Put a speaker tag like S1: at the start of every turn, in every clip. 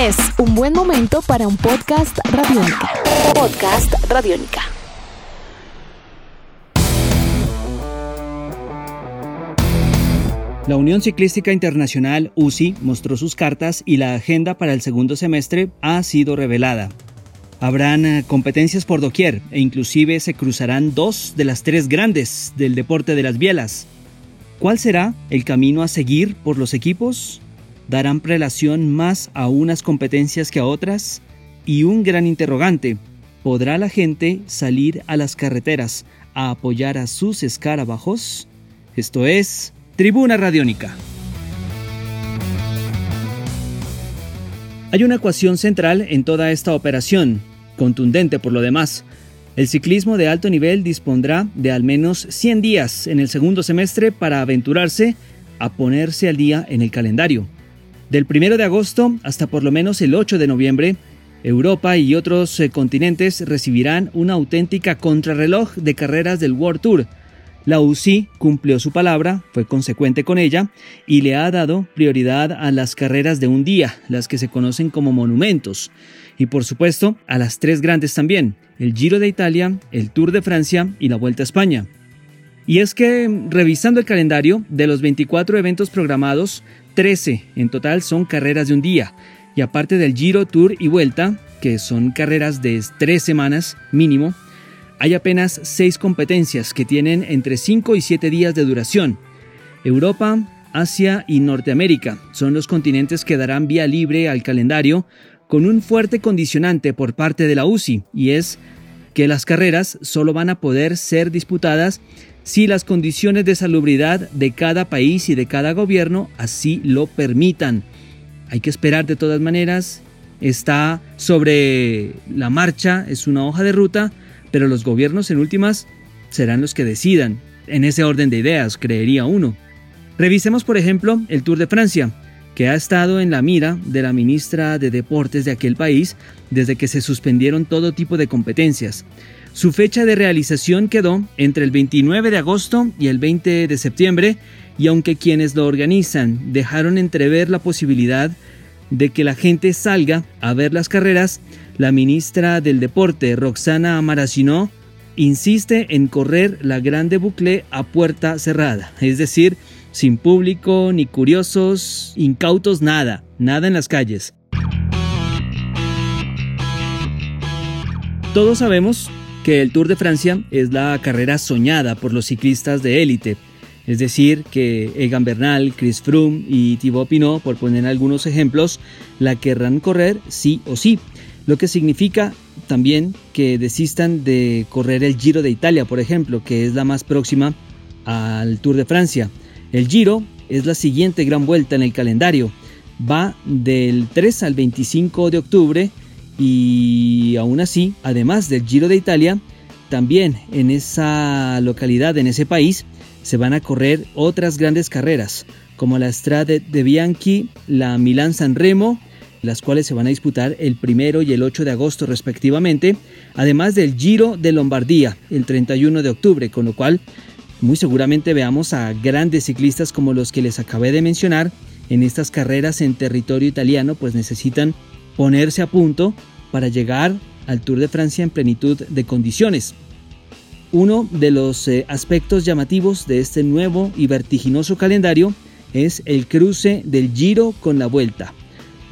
S1: Es un buen momento para un podcast radiónica. Podcast radiónica.
S2: La Unión Ciclística Internacional UCI mostró sus cartas y la agenda para el segundo semestre ha sido revelada. Habrán eh, competencias por doquier e inclusive se cruzarán dos de las tres grandes del deporte de las bielas. ¿Cuál será el camino a seguir por los equipos? ¿Darán prelación más a unas competencias que a otras? Y un gran interrogante, ¿podrá la gente salir a las carreteras a apoyar a sus escarabajos? Esto es Tribuna Radiónica. Hay una ecuación central en toda esta operación, contundente por lo demás. El ciclismo de alto nivel dispondrá de al menos 100 días en el segundo semestre para aventurarse a ponerse al día en el calendario. Del 1 de agosto hasta por lo menos el 8 de noviembre, Europa y otros eh, continentes recibirán una auténtica contrarreloj de carreras del World Tour. La UCI cumplió su palabra, fue consecuente con ella y le ha dado prioridad a las carreras de un día, las que se conocen como monumentos y por supuesto a las tres grandes también, el Giro de Italia, el Tour de Francia y la Vuelta a España. Y es que, revisando el calendario, de los 24 eventos programados, 13 en total son carreras de un día, y aparte del Giro, Tour y Vuelta, que son carreras de tres semanas mínimo, hay apenas 6 competencias que tienen entre 5 y 7 días de duración. Europa, Asia y Norteamérica son los continentes que darán vía libre al calendario con un fuerte condicionante por parte de la UCI, y es que las carreras solo van a poder ser disputadas si las condiciones de salubridad de cada país y de cada gobierno así lo permitan. Hay que esperar de todas maneras, está sobre la marcha, es una hoja de ruta, pero los gobiernos en últimas serán los que decidan, en ese orden de ideas, creería uno. Revisemos por ejemplo el Tour de Francia ha estado en la mira de la ministra de Deportes de aquel país desde que se suspendieron todo tipo de competencias. Su fecha de realización quedó entre el 29 de agosto y el 20 de septiembre y aunque quienes lo organizan dejaron entrever la posibilidad de que la gente salga a ver las carreras, la ministra del Deporte, Roxana Maracinó, insiste en correr la Grande Bucle a puerta cerrada, es decir, sin público, ni curiosos, incautos, nada, nada en las calles. Todos sabemos que el Tour de Francia es la carrera soñada por los ciclistas de élite, es decir, que Egan Bernal, Chris Froome y Thibaut Pinot, por poner algunos ejemplos, la querrán correr sí o sí, lo que significa también que desistan de correr el Giro de Italia, por ejemplo, que es la más próxima al Tour de Francia. El Giro es la siguiente gran vuelta en el calendario. Va del 3 al 25 de octubre y aún así, además del Giro de Italia, también en esa localidad, en ese país, se van a correr otras grandes carreras, como la Strade de Bianchi, la Milán San Remo, las cuales se van a disputar el primero y el 8 de agosto respectivamente, además del Giro de Lombardía el 31 de octubre, con lo cual muy seguramente veamos a grandes ciclistas como los que les acabé de mencionar en estas carreras en territorio italiano, pues necesitan ponerse a punto para llegar al Tour de Francia en plenitud de condiciones. Uno de los eh, aspectos llamativos de este nuevo y vertiginoso calendario es el cruce del Giro con la Vuelta.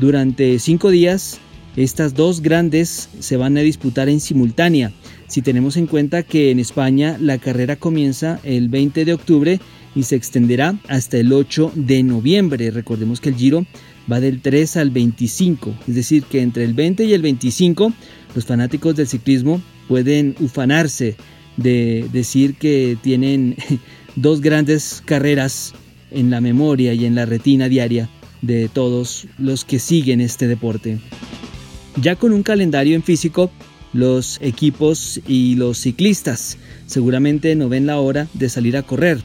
S2: Durante cinco días, estas dos grandes se van a disputar en simultánea si tenemos en cuenta que en España la carrera comienza el 20 de octubre y se extenderá hasta el 8 de noviembre. Recordemos que el Giro va del 3 al 25, es decir, que entre el 20 y el 25 los fanáticos del ciclismo pueden ufanarse de decir que tienen dos grandes carreras en la memoria y en la retina diaria de todos los que siguen este deporte. Ya con un calendario en físico, los equipos y los ciclistas seguramente no ven la hora de salir a correr.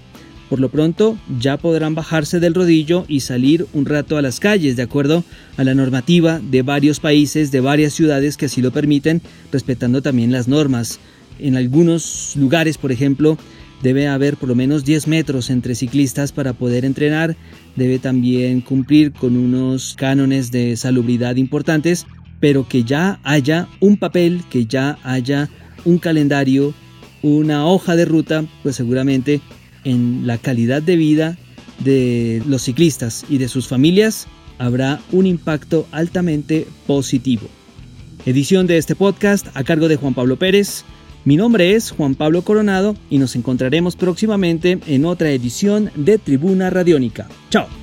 S2: Por lo pronto ya podrán bajarse del rodillo y salir un rato a las calles, de acuerdo a la normativa de varios países, de varias ciudades que así lo permiten, respetando también las normas. En algunos lugares, por ejemplo, debe haber por lo menos 10 metros entre ciclistas para poder entrenar, debe también cumplir con unos cánones de salubridad importantes, pero que ya haya un papel, que ya haya un calendario, una hoja de ruta, pues seguramente en la calidad de vida de los ciclistas y de sus familias habrá un impacto altamente positivo. Edición de este podcast a cargo de Juan Pablo Pérez. Mi nombre es Juan Pablo Coronado y nos encontraremos próximamente en otra edición de Tribuna Radiónica. Chao.